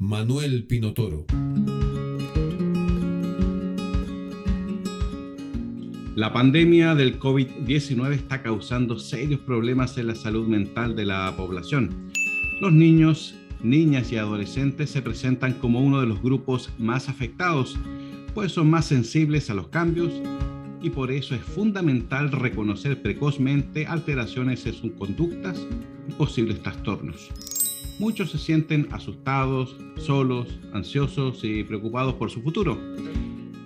Manuel Pinotoro. La pandemia del COVID-19 está causando serios problemas en la salud mental de la población. Los niños, niñas y adolescentes se presentan como uno de los grupos más afectados, pues son más sensibles a los cambios y por eso es fundamental reconocer precozmente alteraciones en sus conductas y posibles trastornos. Muchos se sienten asustados, solos, ansiosos y preocupados por su futuro.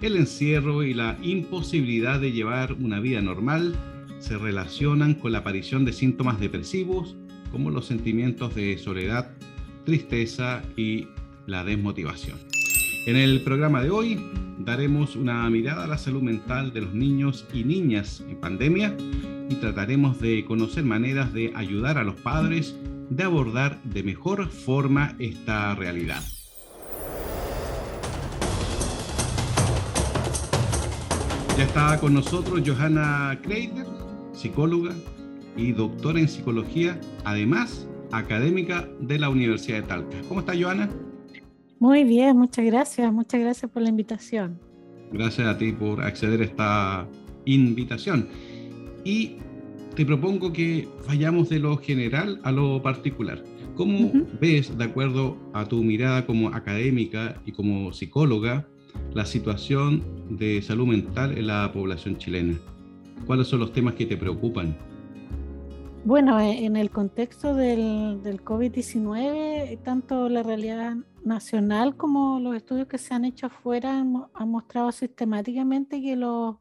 El encierro y la imposibilidad de llevar una vida normal se relacionan con la aparición de síntomas depresivos como los sentimientos de soledad, tristeza y la desmotivación. En el programa de hoy daremos una mirada a la salud mental de los niños y niñas en pandemia y trataremos de conocer maneras de ayudar a los padres de abordar de mejor forma esta realidad. Ya está con nosotros Johanna Kreiter, psicóloga y doctora en psicología, además académica de la Universidad de Talca. ¿Cómo está Johanna? Muy bien, muchas gracias, muchas gracias por la invitación. Gracias a ti por acceder a esta invitación. Y te propongo que vayamos de lo general a lo particular. ¿Cómo ves, de acuerdo a tu mirada como académica y como psicóloga, la situación de salud mental en la población chilena? ¿Cuáles son los temas que te preocupan? Bueno, eh, en el contexto del, del COVID-19, tanto la realidad nacional como los estudios que se han hecho afuera han, han mostrado sistemáticamente que los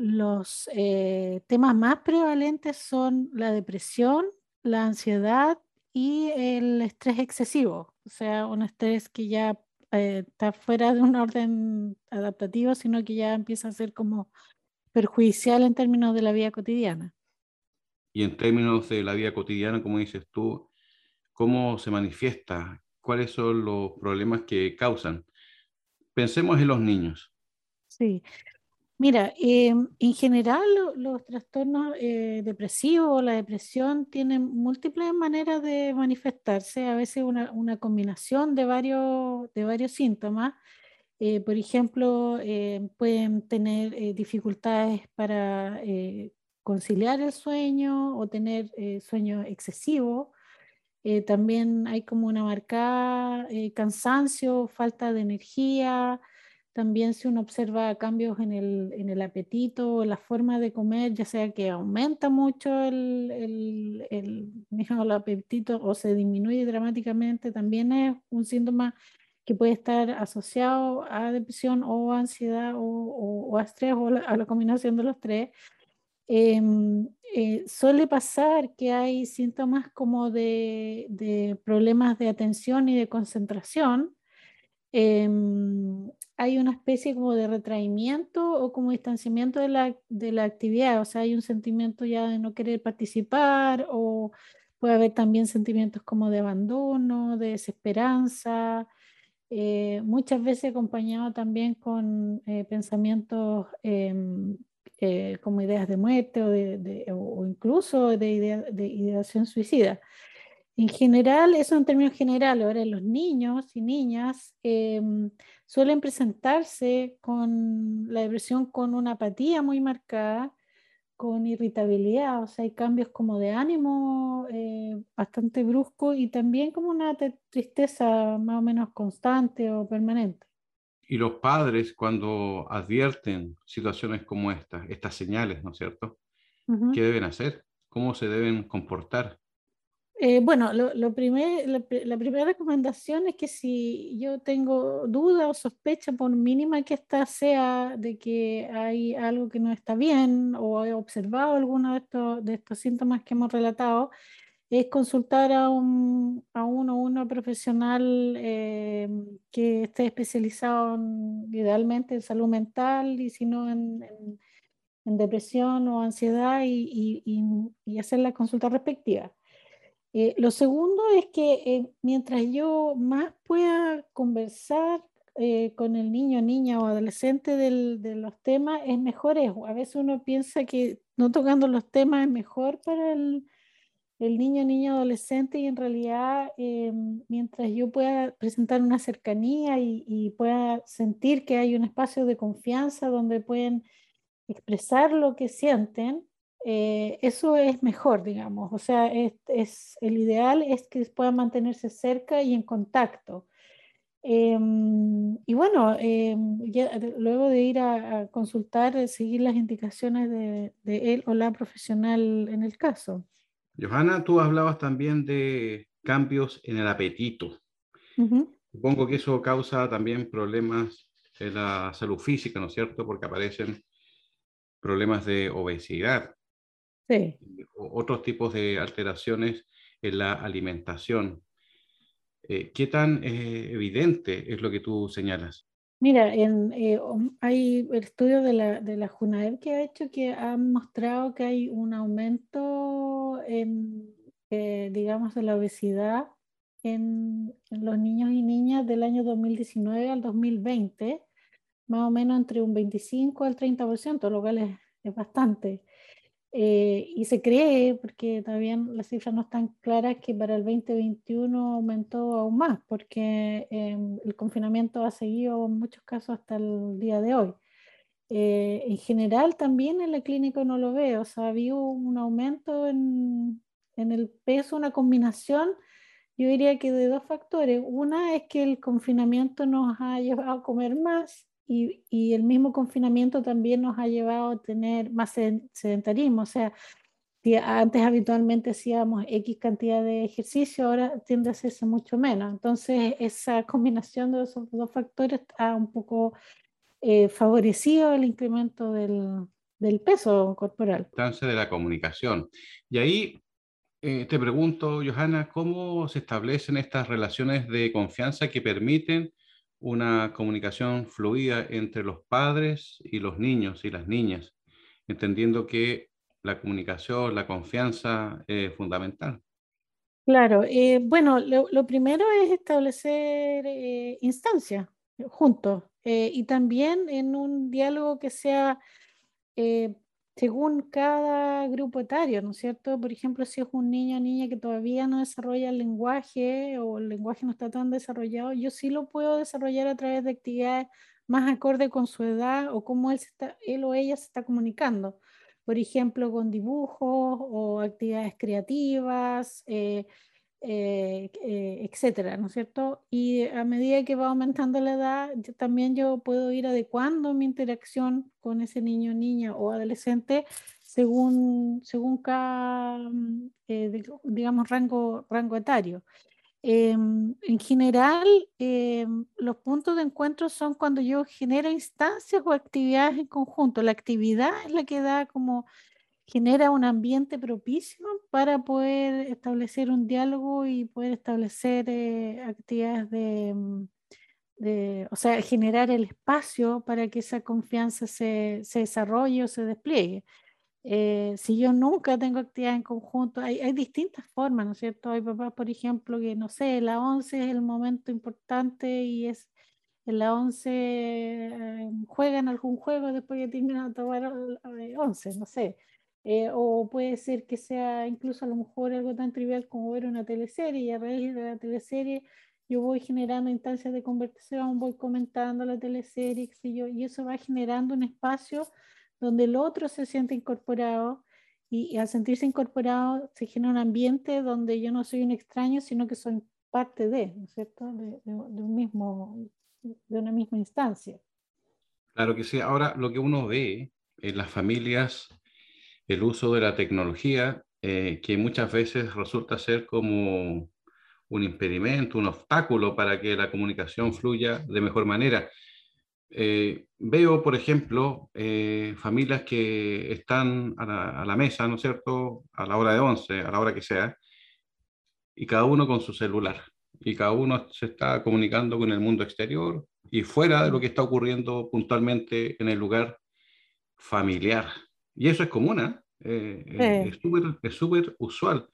los eh, temas más prevalentes son la depresión, la ansiedad y el estrés excesivo, o sea, un estrés que ya eh, está fuera de un orden adaptativo, sino que ya empieza a ser como perjudicial en términos de la vida cotidiana. Y en términos de la vida cotidiana, como dices tú, ¿cómo se manifiesta? ¿Cuáles son los problemas que causan? Pensemos en los niños. Sí, Mira, em, en general los trastornos eh, depresivos, la depresión, tienen múltiples maneras de manifestarse, a veces una, combinación de varios, de varios síntomas. Eh, por ejemplo, eh, pueden tener dificultades para conciliar el sueño o tener sueño excesivo. también hay como una marcada cansancio, falta de energía, también si uno observa cambios en el, en el apetito, la forma de comer, ya sea que aumenta mucho el, el, el, el apetito o se disminuye dramáticamente, también es un síntoma que puede estar asociado a depresión o ansiedad o, o, a estrés o a la combinación de los tres. Em, eh, suele pasar que hay síntomas como de, de, problemas de atención y de concentración. Eh, hay una especie como de retraimiento o como distanciamiento de la, de la actividad, o sea, hay un sentimiento ya de no querer participar o puede haber también sentimientos como de abandono, de desesperanza, eh, muchas veces acompañado también con eh, pensamientos em, eh, como ideas de muerte o, de, o incluso de, idea, de ideación suicida. En general, eso en términos generales, ahora los niños y niñas em, suelen presentarse con la depresión con una apatía muy marcada, con irritabilidad, o sea, hay cambios como de ánimo eh, bastante brusco y también como una tristeza más o menos constante o permanente. Y los padres cuando advierten situaciones como estas, estas señales, ¿no es cierto? ¿Qué deben hacer? ¿Cómo se deben comportar? Eh, bueno, lo, primer, la, primera recomendación es que si yo tengo duda o sospecha, por mínima que esta sea de que hay algo que no está bien o he observado alguno de estos, de estos síntomas que hemos relatado, es consultar a un, a uno una profesional eh, que esté especializado idealmente en salud mental y si no en, depresión o ansiedad y, y, hacer la consulta respectiva. Eh, lo segundo es que mientras yo más pueda conversar con el niño, niña o adolescente de los temas, es mejor. A veces uno piensa que no tocando los temas es mejor para el, el niño, niño, adolescente y en realidad eh, mientras yo pueda presentar una cercanía y, pueda sentir que hay un espacio de confianza donde pueden expresar lo que sienten, eh, eso es mejor, digamos. O sea, es, el ideal es que puedan mantenerse cerca y en contacto. Em, y bueno, em, luego de ir a, consultar, eh, seguir las indicaciones de, de él o la profesional en el caso. Johanna, tú hablabas también de cambios en el apetito. Supongo que eso causa también problemas en la salud física, ¿no es cierto? Porque aparecen problemas de obesidad. Sí. Otros tipos de alteraciones en la alimentación. Eh, ¿Qué tan eh, evidente es lo que tú señalas? Mira, en, eh, hay estudios de la, de la JUNAEP que ha hecho que han mostrado que hay un aumento en, eh, digamos, de la obesidad en, los niños y niñas del año 2019 al 2020, más o menos entre un 25 al 30%, lo cual es, es bastante. Eh, y se cree, porque todavía las cifras no están claras, que para el 2021 aumentó aún más, porque em, el confinamiento ha seguido en muchos casos hasta el día de hoy. Eh, en general también en la clínica no lo veo, o sea, había un aumento en, en el peso, una combinación, yo diría que de dos factores. Una es que el confinamiento nos ha llevado a comer más y, el mismo confinamiento también nos ha llevado a tener más sedentarismo, o sea, antes habitualmente hacíamos X cantidad de ejercicio, ahora tiende a hacerse mucho menos. Entonces, esa combinación de esos dos factores ha un poco eh, favorecido el incremento del, del peso corporal. Importancia de la comunicación. Y ahí eh, te pregunto, Johanna, ¿cómo se establecen estas relaciones de confianza que permiten una comunicación fluida entre los padres y los niños y las niñas, entendiendo que la comunicación, la confianza es fundamental. Claro, eh, bueno, lo, primero es establecer eh, instancias juntos eh, y también en un diálogo que sea según cada grupo etario, ¿no es cierto? Por ejemplo, si es un niño o niña que todavía no desarrolla el lenguaje o el lenguaje no está tan desarrollado, yo sí lo puedo desarrollar a través de actividades más acorde con su edad o cómo él, está, él o ella se está comunicando. Por ejemplo, con dibujos o actividades creativas, eh, eh, eh, etcétera, ¿no es cierto? Y a medida que va aumentando la edad, también yo puedo ir adecuando mi interacción con ese niño, niña o adolescente según, según cada, mm, eh, digamos, rango, rango etario. Em, en general, em, los puntos de encuentro son cuando yo genero instancias o actividades en conjunto. La actividad es la que da como genera un ambiente propicio para poder establecer un diálogo y poder establecer eh, actividades mm, de, o sea, generar el espacio para que esa confianza se, se desarrolle o se despliegue. Eh, si yo nunca tengo actividad en conjunto, hay, hay, distintas formas, ¿no es cierto? Hay papás, por ejemplo, que no sé, la 11 es el momento importante y es en la 11 eh, juegan algún juego después que terminan de tomar 11, no sé. Eh, o puede ser que sea incluso a lo mejor algo tan trivial como ver una teleserie y a raíz de la teleserie yo voy generando instancias de conversación, voy comentando la teleserie, yo, y eso va generando un espacio donde el otro se siente incorporado y, al sentirse incorporado se genera un ambiente donde yo no soy un extraño, sino que soy parte de, ¿no es cierto?, de, de un mismo, de una misma instancia. Claro que sí. Ahora, lo que uno ve en las familias el uso de la tecnología, eh, que muchas veces resulta ser como un impedimento, un obstáculo para que la comunicación fluya de mejor manera. Eh, veo, por ejemplo, eh, familias que están a la, mesa, ¿no es cierto?, a la hora de 11, a la hora que sea, y cada uno con su celular. Y cada uno se está comunicando con el mundo exterior y fuera de lo que está ocurriendo puntualmente en el lugar familiar. Y eso es común, ¿eh? eh, eh es súper usual.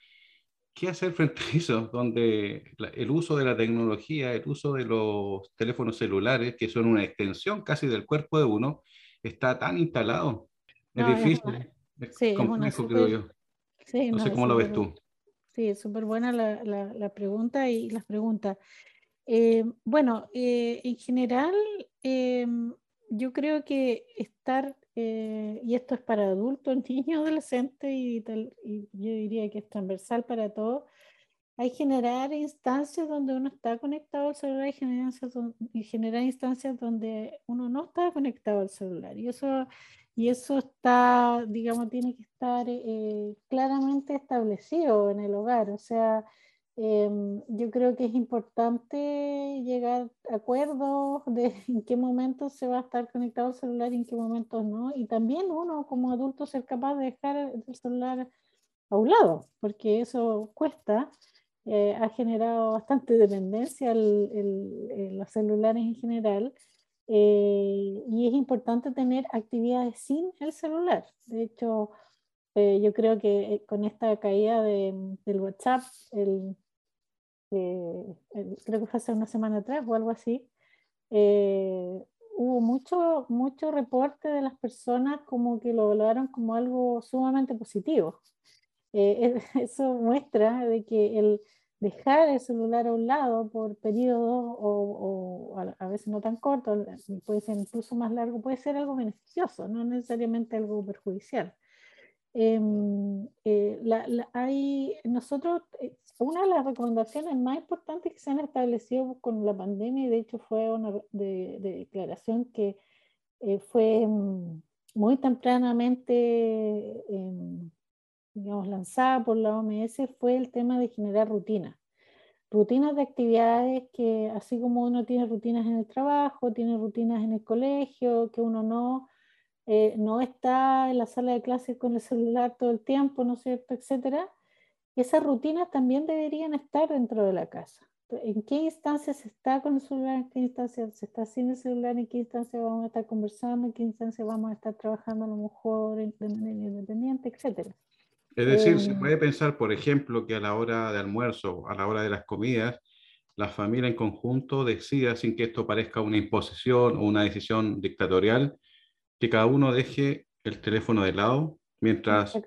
¿Qué hacer frente a eso? Donde el uso de la tecnología, el uso de los teléfonos celulares, que son una extensión casi del cuerpo de uno, está tan instalado. Es difícil. Es, sí, complejo, creo yo. no, sé cómo lo ves tú. Sí, es súper buena la, la, la, pregunta y las preguntas. Eh, bueno, eh, en general, eh, yo creo que estar, y esto es para adultos, niños, adolescentes y, y yo diría que es transversal para todos, hay generar instancias donde uno está conectado al celular y generar, y generar instancias donde uno no está conectado al celular. Y eso y eso está, digamos, tiene que estar eh, claramente establecido en el hogar. O sea, em, yo creo que es importante llegar a acuerdos de en qué momentos se va a estar conectado el celular y en qué momentos no. Y también uno como adulto ser capaz de dejar el celular a un lado, porque eso cuesta. Eh, ha generado bastante dependencia el, los celulares en general eh, y es importante tener actividades sin el celular. De hecho, eh, yo creo que eh, con esta caída de, del WhatsApp, el, creo que fue hace una semana atrás o algo así, hubo mucho, mucho reporte de las personas como que lo valoraron como algo sumamente positivo. eso muestra de que el, dejar el celular a un lado por periodos o, a, veces no tan cortos, puede ser incluso más largo, puede ser algo beneficioso, no necesariamente algo perjudicial. Em, eh, hay, nosotros, eh, una de las recomendaciones más importantes que se han establecido con la pandemia, y de hecho fue una de, declaración que eh, fue mm, muy tempranamente em, digamos, lanzada por la OMS fue el tema de generar rutinas. Rutinas de actividades que, así como uno tiene rutinas en el trabajo, tiene rutinas en el colegio, que uno no, eh, no está en la sala de clases con el celular todo el tiempo, ¿no es cierto?, etcétera. Esas rutinas también deberían estar dentro de la casa. ¿En qué instancia se está con el celular? ¿En qué instancia se está sin el celular? ¿En qué instancia vamos a estar conversando? ¿En qué instancia vamos a estar trabajando a lo mejor de manera independiente, etcétera? Es decir, se em. puede pensar, por ejemplo, que a la hora de almuerzo, a la hora de las comidas, la familia en conjunto decida, sin que esto parezca una imposición o una decisión dictatorial, que cada uno deje el teléfono de lado mientras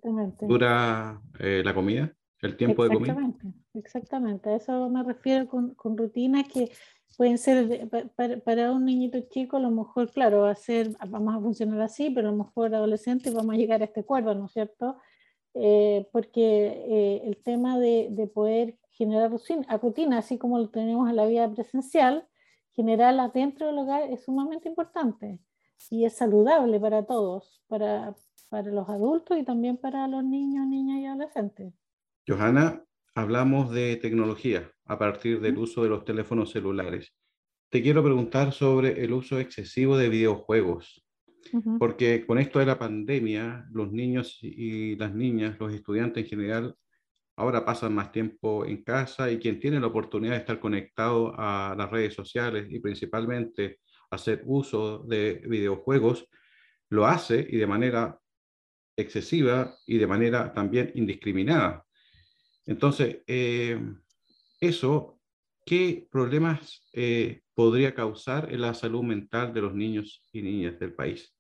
dura eh, la comida, el tiempo de comida. Exactamente, a eso me refiero con, con rutinas que pueden ser para, para, un niñito chico, a lo mejor, claro, va a ser, vamos a funcionar así, pero a lo mejor adolescente vamos a llegar a este acuerdo, ¿no es cierto? Eh, porque eh, el tema de, de, poder generar rutina, rutina, así como lo tenemos en la vida presencial, generarla dentro del hogar es sumamente importante y es saludable para todos, para, para los adultos y también para los niños, niñas y adolescentes. Johanna, hablamos de tecnología a partir del uso de los teléfonos celulares. Te quiero preguntar sobre el uso excesivo de videojuegos. Porque con esto de la pandemia, los niños y las niñas, los estudiantes en general, ahora pasan más tiempo en casa y quien tiene la oportunidad de estar conectado a las redes sociales y principalmente hacer uso de videojuegos, lo hace y de manera excesiva y de manera también indiscriminada. Entonces, eh, eso, ¿qué problemas eh, podría causar en la salud mental de los niños y niñas del país?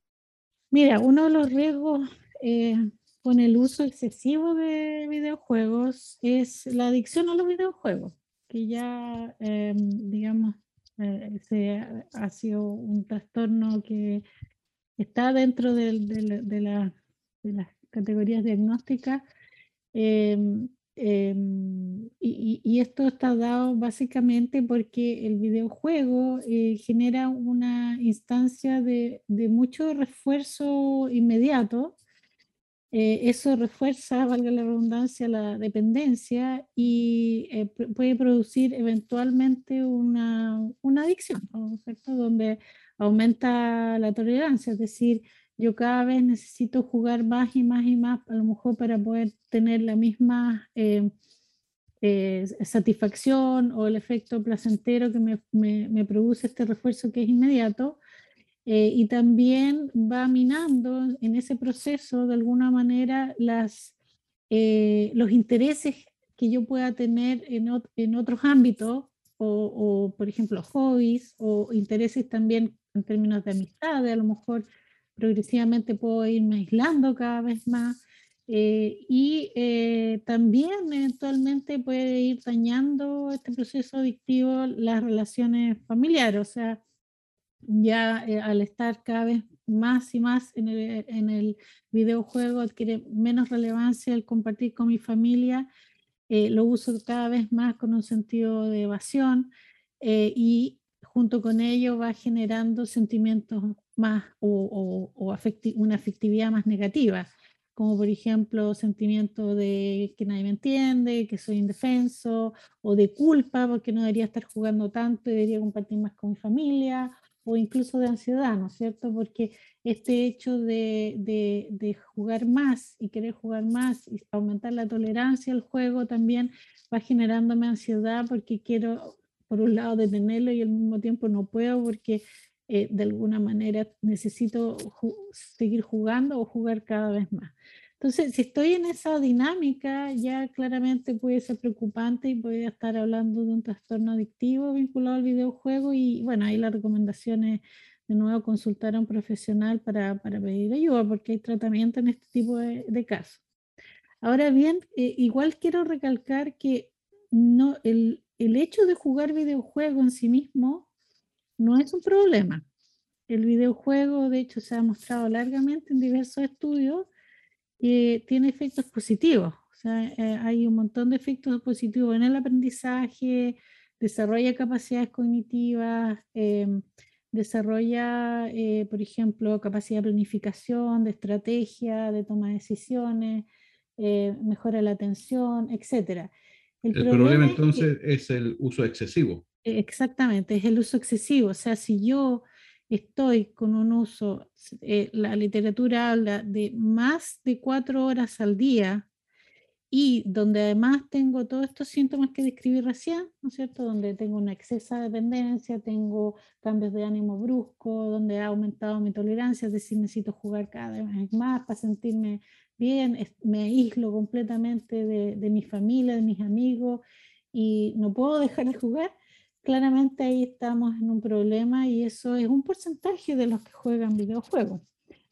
Mira, uno de los riesgos eh, con el uso excesivo de videojuegos es la adicción a los videojuegos, que ya, digamos, se, ha sido un trastorno que está dentro de, de, las categorías diagnósticas. Em, y, esto está dado básicamente porque el videojuego eh, genera una instancia de, mucho refuerzo inmediato. Eh, eso refuerza, valga la redundancia, la dependencia y eh, puede producir eventualmente una, una adicción, ¿cierto? donde aumenta la tolerancia, es decir, yo cada vez necesito jugar más y más y más, a lo mejor para poder tener la misma, eh, eh, satisfacción o el efecto placentero que me, me, produce este refuerzo que es inmediato. Eh, y también va minando en ese proceso de alguna manera las, eh, los intereses que yo pueda tener en, en otros ámbitos o, o, por ejemplo, hobbies o intereses también en términos de amistad, a lo mejor progresivamente puedo irme aislando cada vez más eh, y eh, también eventualmente puede ir dañando este proceso adictivo las relaciones familiares, o sea, ya eh, al estar cada vez más y más en el, en el, videojuego adquiere menos relevancia el compartir con mi familia, lo uso cada vez más con un sentido de evasión y junto con ello va generando sentimientos más o, o, una afectividad más negativa como por ejemplo sentimiento de que nadie me entiende, que soy indefenso, o de culpa porque no debería estar jugando tanto y debería compartir más con mi familia, o incluso de ansiedad, ¿no es cierto? Porque este hecho de, de, de jugar más y querer jugar más y aumentar la tolerancia al juego también va generándome ansiedad porque quiero, por un lado, detenerlo y al mismo tiempo no puedo porque eh, de alguna manera necesito seguir jugando o jugar cada vez más. Entonces, si estoy en esa dinámica, ya claramente puede ser preocupante y puede estar hablando de un trastorno adictivo vinculado al videojuego y bueno, ahí la recomendación es de nuevo consultar a un profesional para, para pedir ayuda porque hay tratamiento en este tipo de, casos. Ahora bien, eh, igual quiero recalcar que no, el, el hecho de jugar videojuego en sí mismo no es un problema. El videojuego, de hecho, se ha mostrado largamente en diversos estudios y tiene efectos positivos. O sea, eh, hay un montón de efectos positivos en el aprendizaje, desarrolla capacidades cognitivas, em, desarrolla, eh, por ejemplo, capacidad de planificación, de estrategia, de toma de decisiones, eh, mejora la atención, etc. El, problema, entonces es el uso excesivo. Exactamente, es el uso excesivo. O sea, si yo estoy con un uso, eh, la literatura habla de más de cuatro horas al día y donde además tengo todos estos síntomas que describí recién, ¿no es cierto? Donde tengo una excesa dependencia, tengo cambios de ánimo brusco, donde ha aumentado mi tolerancia, es decir, necesito jugar cada vez más para sentirme bien, me aíslo completamente de, de mi familia, de mis amigos y no puedo dejar de jugar claramente ahí estamos en un problema y eso es un porcentaje de los que juegan videojuegos.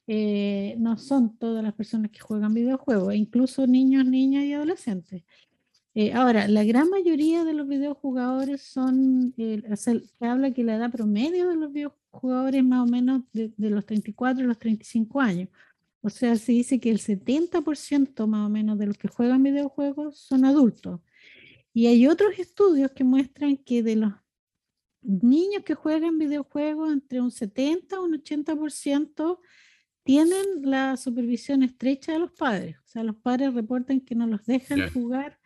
Eh, no son todas las personas que juegan videojuegos, incluso niños, niñas y adolescentes. Eh, ahora, la gran mayoría de los videojugadores son, eh, se, habla que la edad promedio de los videojugadores es más o menos de, de, los 34 a los 35 años. O sea, se dice que el 70% más o menos de los que juegan videojuegos son adultos. Y hay otros estudios que muestran que de los niños que juegan videojuegos, entre un 70 y un 80% tienen la supervisión estrecha de los padres. O sea, los padres reportan que no los dejan jugar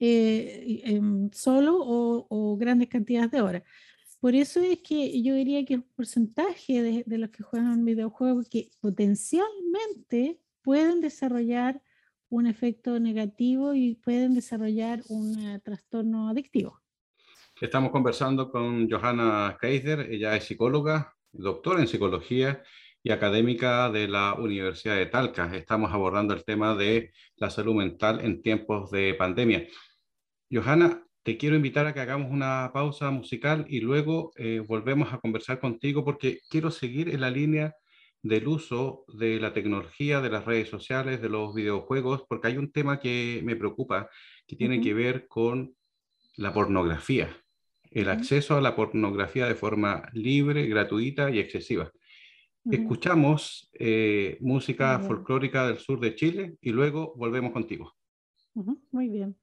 eh, solo o, o, grandes cantidades de horas. Por eso es que yo diría que el porcentaje de, de los que juegan videojuegos que potencialmente pueden desarrollar un efecto negativo y pueden desarrollar un eh, trastorno adictivo. Estamos conversando con Johanna Kaiser, ella es psicóloga, doctora en psicología y académica de la Universidad de Talca. Estamos abordando el tema de la salud mental en tiempos de pandemia. Johanna, te quiero invitar a que hagamos una pausa musical y luego eh, volvemos a conversar contigo porque quiero seguir en la línea del uso de la tecnología, de las redes sociales, de los videojuegos, porque hay un tema que me preocupa, que tiene que ver con la pornografía, el acceso a la pornografía de forma libre, gratuita y excesiva. Escuchamos eh, música folclórica del sur de Chile y luego volvemos contigo. Muy bien.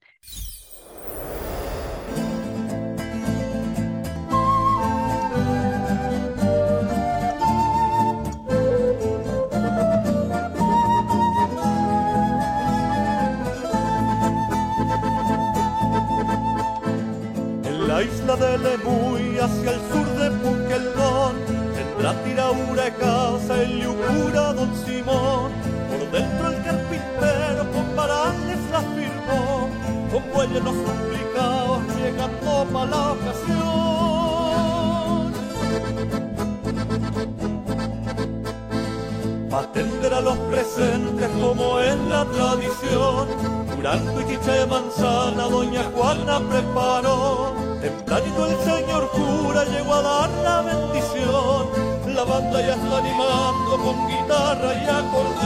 Isla de Lemuy hacia el sur de Puquelón, tendrá tiraura casa el liucura don Simón, por dentro el carpintero con parales la firmó, con bueyes los complicados llegando para la ocasión. atender a los presentes como es la tradición. Durango y chicha de manzana, doña Juana preparó. Tempranito el señor cura llegó a dar la bendición. La banda ya está animando con guitarra y acordeón.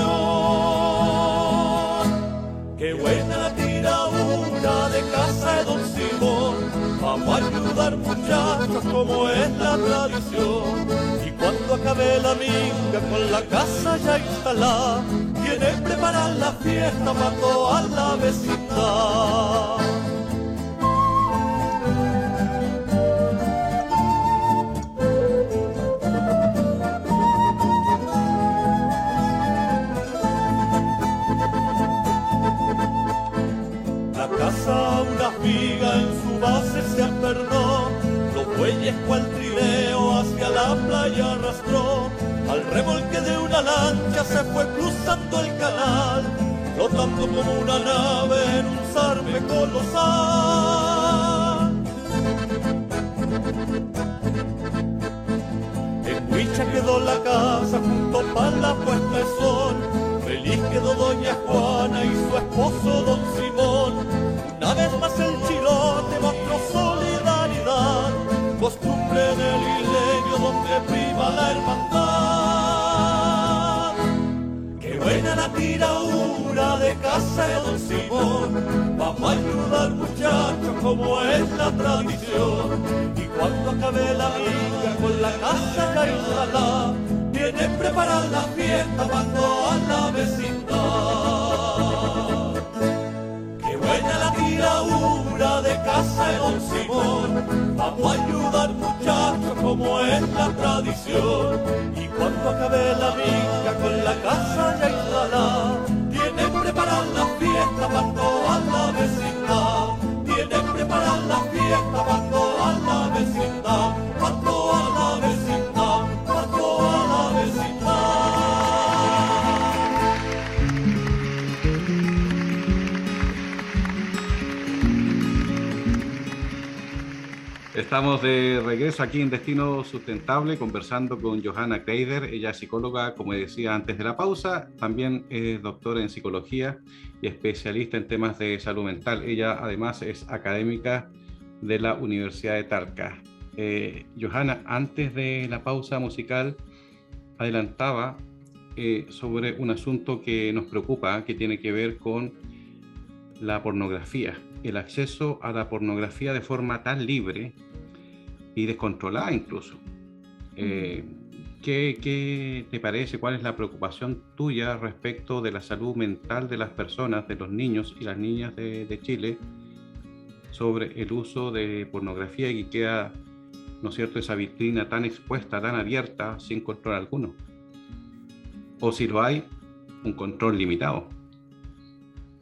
Qué buena la tiradura de casa de Don Simón. Vamos a ayudar muchachos como es la tradición cuando acabe la minga con la casa ya instalada, tiene preparar la fiesta para toda la vecindad. Base se apernó, los bueyes cual hacia la playa arrastró. Al remolque de una lancha se fue cruzando el canal, flotando como una nave en un zarpe colosal. En Huicha quedó la casa junto para la puesta de sol. Feliz quedó doña Juana y su esposo don la hermandad. Qué buena la tiradura de casa de Don Simón, vamos a ayudar muchachos como es la tradición. Y cuando acabe la vida con la casa ya instalada, viene preparar la fiesta para toda la vecindad. Qué buena la tiradura de casa de Don Simón, vamos a ayudar como es la tradición. Y cuando acabe la vida con la casa ya instalada, tienen preparada la fiesta para toda la vecindad. Tienen preparada la fiesta para toda la vecindad, Estamos de regreso aquí en Destino Sustentable conversando con Johanna Kreider. Ella es psicóloga, como decía antes de la pausa, también es doctora en psicología y especialista en temas de salud mental. Ella además es académica de la Universidad de Talca. Eh, Johanna, antes de la pausa musical, adelantaba eh, sobre un asunto que nos preocupa, que tiene que ver con la pornografía, el acceso a la pornografía de forma tan libre y descontrolada incluso. Eh, ¿qué, te parece? ¿Cuál es la preocupación tuya respecto de la salud mental de las personas, de los niños y las niñas de, Chile, sobre el uso de pornografía y que queda, ¿no es cierto?, esa vitrina tan expuesta, tan abierta, sin control alguno. O si lo hay, un control limitado.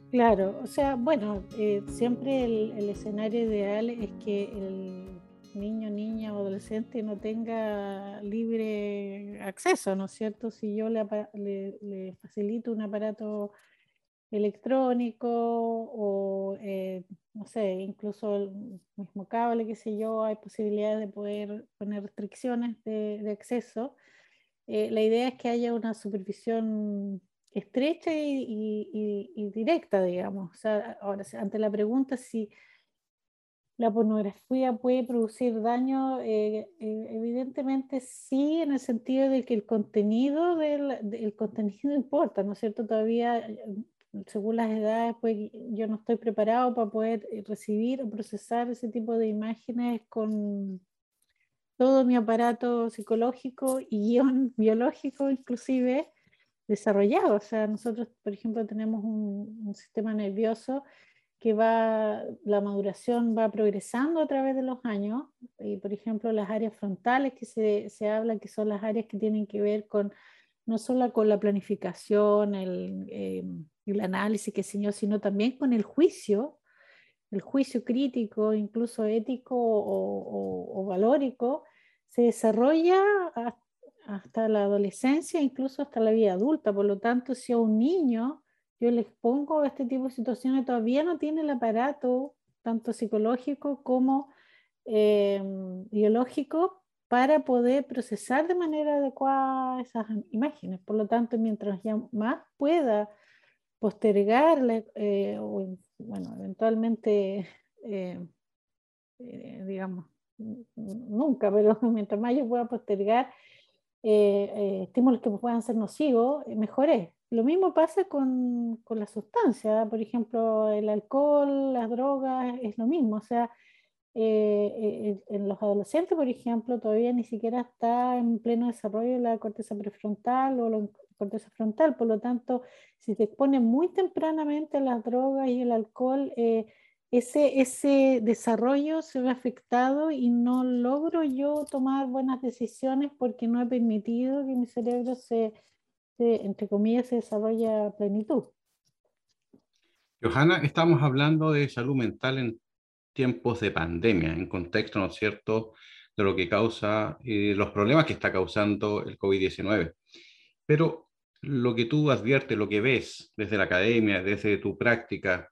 Claro, o sea, bueno, eh, siempre el, escenario ideal es que el niño, niña o adolescente no tenga libre acceso, ¿no es cierto? Si yo le, le, facilito un aparato electrónico o, eh, no sé, incluso el mismo cable, qué sé yo, hay posibilidades de poder poner restricciones de, acceso. Eh, la idea es que haya una supervisión estrecha y, y, directa, digamos. O sea, ahora, ante la pregunta si la pornografía puede producir daño, eh, eh, evidentemente sí, en el sentido de que el contenido, del, contenido importa, ¿no es cierto? Todavía, eh, según las edades, pues yo no estoy preparado para poder recibir o procesar ese tipo de imágenes con todo mi aparato psicológico y guion biológico inclusive desarrollado. O sea, nosotros, por ejemplo, tenemos un, un sistema nervioso que va, la maduración va progresando a través de los años, y por ejemplo las áreas frontales que se, se habla, que son las áreas que tienen que ver con no solo con la planificación, el, eh, el análisis, que señor, sino también con el juicio, el juicio crítico, incluso ético o, o, valórico, se desarrolla hasta la adolescencia, incluso hasta la vida adulta. Por lo tanto, si a un niño yo les pongo este tipo de situaciones, todavía no tiene el aparato, tanto psicológico como eh, biológico, para poder procesar de manera adecuada esas imágenes. Por lo tanto, mientras ya más pueda postergar eh, o, bueno, eventualmente, eh, digamos, nunca, pero mientras más yo pueda postergar estímulos que puedan ser nocivos, mejor. Lo mismo pasa con, con la sustancia, por ejemplo, el alcohol, las drogas, es lo mismo. O sea, eh, eh, en los adolescentes, por ejemplo, todavía ni siquiera está en pleno desarrollo la corteza prefrontal o la corteza frontal. Por lo tanto, si se expone muy tempranamente a las drogas y el alcohol, eh, ese, ese desarrollo se ve afectado y no logro yo tomar buenas decisiones porque no he permitido que mi cerebro se entre comillas, se desarrolla plenitud. Johanna, estamos hablando de salud mental en tiempos de pandemia, en contexto, ¿no es cierto?, de lo que causa, eh, los problemas que está causando el COVID-19. Pero lo que tú adviertes, lo que ves desde la academia, desde tu práctica,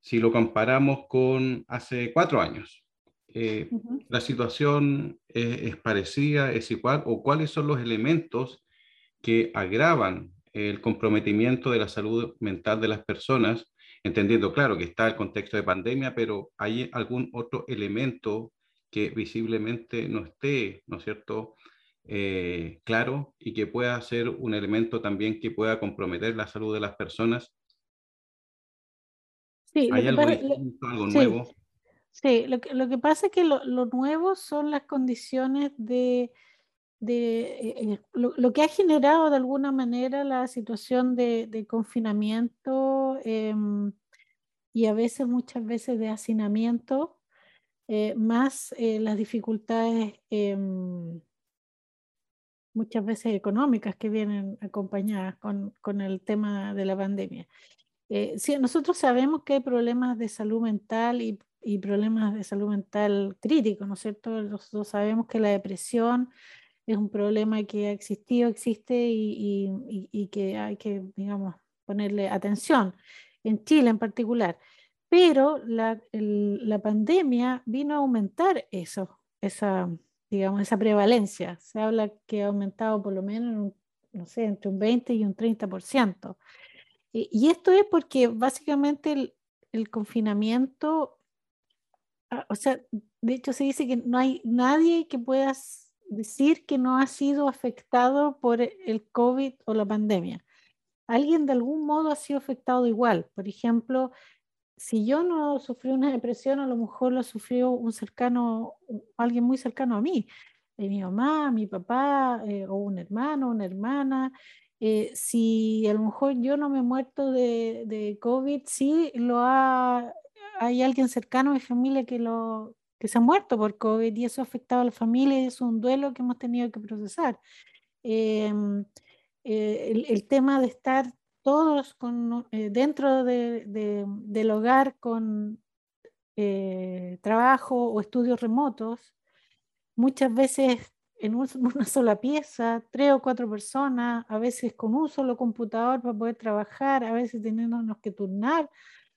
si lo comparamos con hace cuatro años, eh, ¿la situación es, parecida, es igual? ¿O cuáles son los elementos que agravan el comprometimiento de la salud mental de las personas, entendiendo, claro, que está el contexto de pandemia, pero hay algún otro elemento que visiblemente no esté, ¿no es cierto?, eh, claro y que pueda ser un elemento también que pueda comprometer la salud de las personas. Sí, ¿Hay algo, algo nuevo? Sí, lo que, lo que, pasa es que lo, lo nuevo son las condiciones de de eh, eh, lo, que ha generado de alguna manera la situación de, confinamiento em, y a veces, muchas veces de hacinamiento, eh, más las dificultades em, muchas veces económicas que vienen acompañadas con, con el tema de la pandemia. sí, nosotros sabemos que hay problemas de salud mental y, y problemas de salud mental críticos, ¿no es cierto? Nosotros sabemos que la depresión es un problema que ha existido, existe y, que hay que, digamos, ponerle atención, en Chile en particular. Pero la, pandemia vino a aumentar eso, esa, digamos, esa prevalencia. Se habla que ha aumentado por lo menos, no sé, entre un 20 y un 30%. Y, y esto es porque básicamente el, el confinamiento, ah, o sea, de hecho se dice que no hay nadie que pueda decir que no ha sido afectado por el COVID o la pandemia. Alguien de algún modo ha sido afectado igual. Por ejemplo, si yo no sufrí una depresión, a lo mejor lo sufrió un cercano, alguien muy cercano a mí, eh, mi mamá, mi papá, eh, o un hermano, una hermana. Eh, si a lo mejor yo no me he muerto de, de COVID, sí lo ha, hay alguien cercano a mi familia que lo, que se han muerto por COVID y eso ha afectado a la familia y es un duelo que hemos tenido que procesar. Em, eh, el, tema de estar todos con, eh, dentro de, del hogar con eh, trabajo o estudios remotos, muchas veces en una sola pieza, tres o cuatro personas, a veces con un solo computador para poder trabajar, a veces teniéndonos que turnar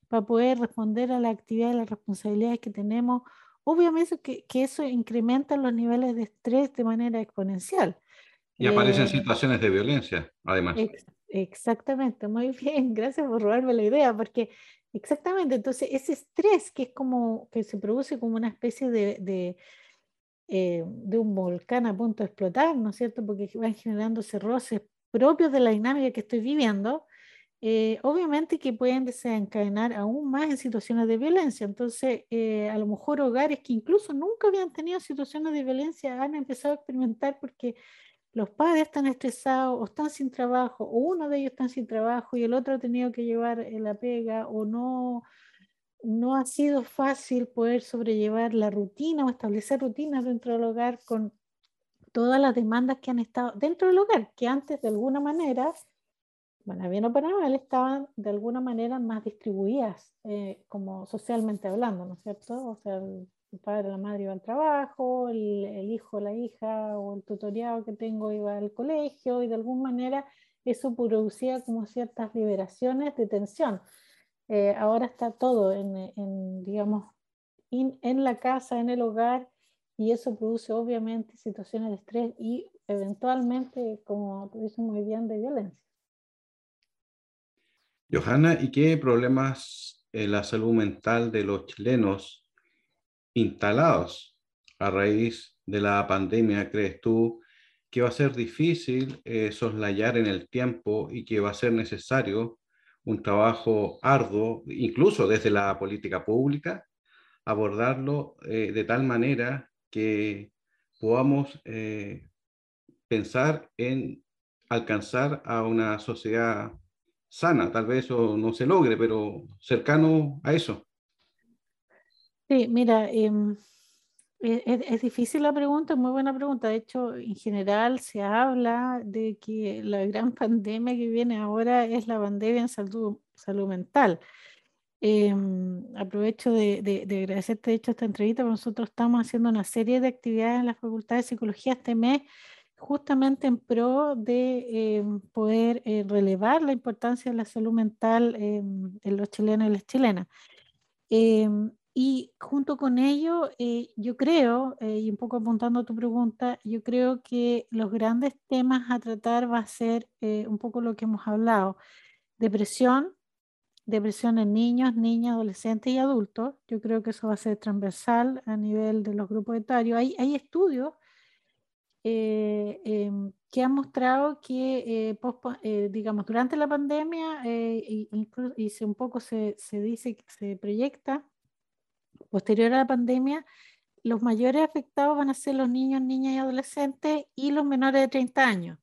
para poder responder a las actividades y las responsabilidades que tenemos obviamente que, que, eso incrementa los niveles de estrés de manera exponencial. Y aparecen eh, situaciones de violencia, además. exactamente, muy bien, gracias por robarme la idea, porque exactamente, entonces ese estrés que es como, que se produce como una especie de, de, eh, de un volcán a punto de explotar, ¿no es cierto? Porque van generándose roces propios de la dinámica que estoy viviendo, eh, obviamente que pueden desencadenar aún más en situaciones de violencia. Entonces, eh, a lo mejor hogares que incluso nunca habían tenido situaciones de violencia han empezado a experimentar porque los padres están estresados o están sin trabajo, o uno de ellos está sin trabajo y el otro ha tenido que llevar eh, la pega, o no, no ha sido fácil poder sobrellevar la rutina o establecer rutinas dentro del hogar con todas las demandas que han estado dentro del hogar, que antes de alguna manera bueno, bien o para mal, estaban de alguna manera más distribuidas, eh, como socialmente hablando, ¿no es cierto? O sea, el, padre, la madre iba al trabajo, el, hijo, la hija o el tutoriado que tengo iba al colegio y de alguna manera eso producía como ciertas liberaciones de tensión. Eh, ahora está todo en, digamos, en la casa, en el hogar, y eso produce obviamente situaciones de estrés y eventualmente, como tú dices muy bien, de violencia. Johanna, ¿y qué problemas en la salud mental de los chilenos instalados a raíz de la pandemia crees tú que va a ser difícil eh, soslayar en el tiempo y que va a ser necesario un trabajo arduo, incluso desde la política pública, abordarlo eh, de tal manera que podamos eh, pensar en alcanzar a una sociedad sana. Tal vez no se logre, pero cercano a eso. Sí, mira, em, e, e, es, difícil la pregunta, es muy buena pregunta. De hecho, en general se habla de que la gran pandemia que viene ahora es la pandemia en salud, salud mental. Em, aprovecho de, de, agradecerte, de hecho, esta entrevista, nosotros estamos haciendo una serie de actividades en la Facultad de Psicología este mes, justamente en pro de em, poder eh, relevar la importancia de la salud mental en los chilenos y las chilenas. Y junto con ello, eh, yo creo, eh, y un poco apuntando a tu pregunta, yo creo que los grandes temas a tratar va a ser eh, un poco lo que hemos hablado. Depresión, depresión en niños, niñas, adolescentes y adultos. Yo creo que eso va a ser transversal a nivel de los grupos etarios. Hay, hay estudios em, que han mostrado que, digamos, durante la pandemia, y, y se, un poco se, se dice, se proyecta Posterior a la pandemia, los mayores afectados van a ser los niños, niñas y adolescentes y los menores de 30 años.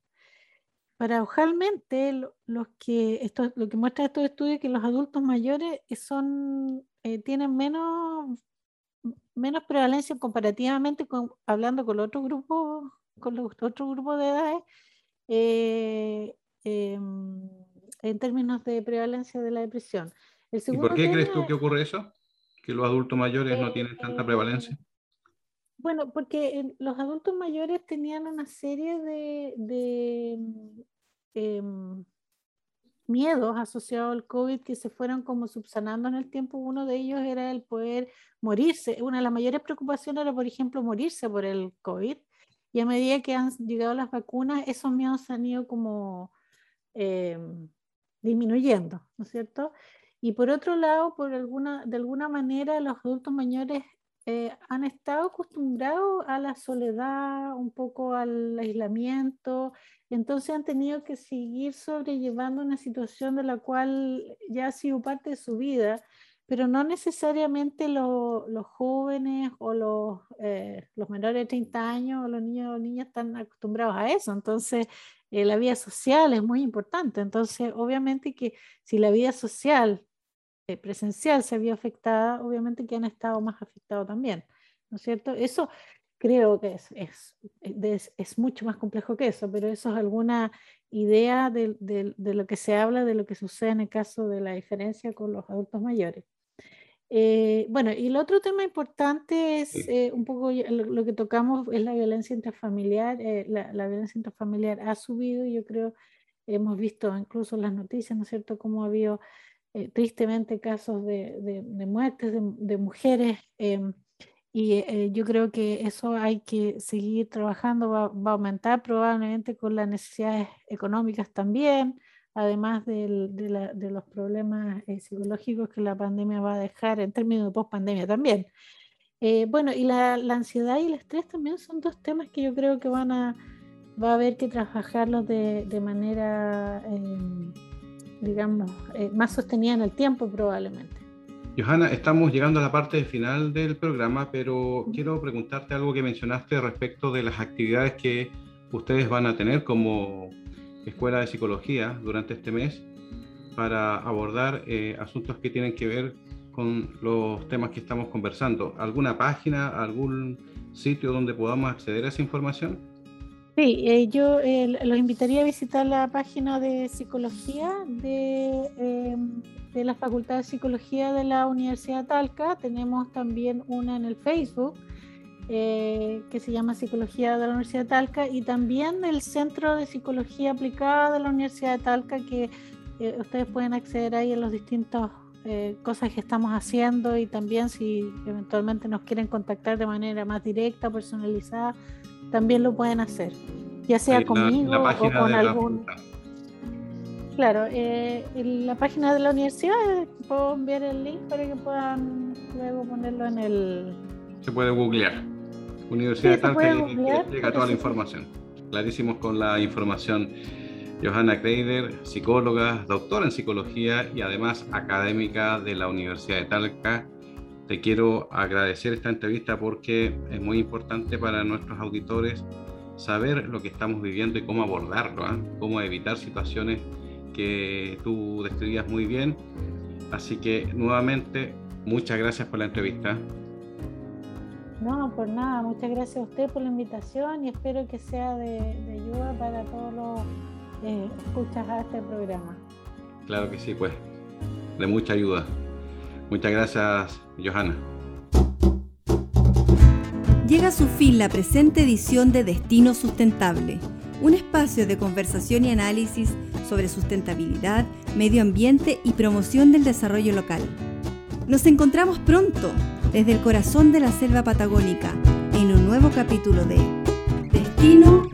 Paradojalmente, los que esto, lo que muestra estos estudios es que los adultos mayores son, eh, tienen menos, menos prevalencia comparativamente con, hablando con los otros grupos, con los otros grupos de edades, eh, em, en términos de prevalencia de la depresión. ¿Y por qué crees tú que ocurre eso? que los adultos mayores no tienen tanta eh, prevalencia? Bueno, porque los adultos mayores tenían una serie de, em, miedos asociados al COVID que se fueron como subsanando en el tiempo. Uno de ellos era el poder morirse. Una de las mayores preocupaciones era, por ejemplo, morirse por el COVID. Y a medida que han llegado las vacunas, esos miedos han ido como em, disminuyendo, ¿no es cierto? Y por otro lado, por alguna, de alguna manera, los adultos mayores eh, han estado acostumbrados a la soledad, un poco al aislamiento, entonces han tenido que seguir sobrellevando una situación de la cual ya ha sido parte de su vida, pero no necesariamente los jóvenes o los, eh, los menores de 30 años o los niños o niñas están acostumbrados a eso. Entonces, eh, la vida social es muy importante. Entonces, obviamente que si la vida social eh, presencial se vio afectada, obviamente que han estado más afectados también, ¿no es cierto? Eso creo que es, es, es, mucho más complejo que eso, pero eso es alguna idea de, de, de, lo que se habla, de lo que sucede en el caso de la diferencia con los adultos mayores. Eh, bueno, y el otro tema importante es eh, un poco lo, que tocamos, es la violencia intrafamiliar. la, la, violencia intrafamiliar ha subido, yo creo, hemos visto incluso en las noticias, ¿no es cierto?, cómo ha habido eh, tristemente casos de, de, muertes de, mujeres em, y eh, yo creo que eso hay que seguir trabajando, va, va, a aumentar probablemente con las necesidades económicas también, además de, la, de, los problemas eh, psicológicos que la pandemia va a dejar en términos de post-pandemia también. bueno, y la, la, ansiedad y el estrés también son dos temas que yo creo que van a, va a haber que trabajarlos de, de manera em, digamos, eh, más sostenida en el tiempo probablemente. Johanna, estamos llegando a la parte final del programa, pero quiero preguntarte algo que mencionaste respecto de las actividades que ustedes van a tener como Escuela de Psicología durante este mes para abordar eh, asuntos que tienen que ver con los temas que estamos conversando. ¿Alguna página, algún sitio donde podamos acceder a esa información? Sí, eh, yo eh, los invitaría a visitar la página de psicología de, em, de, la Facultad de Psicología de la Universidad de Talca. Tenemos también una en el Facebook eh, que se llama Psicología de la Universidad de Talca y también el Centro de Psicología Aplicada de la Universidad de Talca que eh, ustedes pueden acceder ahí a las distintas eh, cosas que estamos haciendo y también si eventualmente nos quieren contactar de manera más directa, personalizada, también lo pueden hacer, ya sea conmigo o con algún... Claro, eh, en la página de la universidad puedo enviar el link para que puedan luego ponerlo en el... Se puede googlear. Universidad de Talca y llega toda la información. Clarísimos con la información. Johanna Kreider, psicóloga, doctora en psicología y además académica de la Universidad de Talca. Te quiero agradecer esta entrevista porque es muy importante para nuestros auditores saber lo que estamos viviendo y cómo abordarlo, ¿ah? cómo evitar situaciones que tú describías muy bien. Así que nuevamente, muchas gracias por la entrevista. No, por nada, muchas gracias a usted por la invitación y espero que sea de, ayuda para todos los eh, escuchas a este programa. Claro que sí, pues, de mucha ayuda. Muchas gracias, Johanna. Llega a su fin la presente edición de Destino Sustentable, un espacio de conversación y análisis sobre sustentabilidad, medio ambiente y promoción del desarrollo local. Nos encontramos pronto desde el corazón de la selva patagónica en un nuevo capítulo de Destino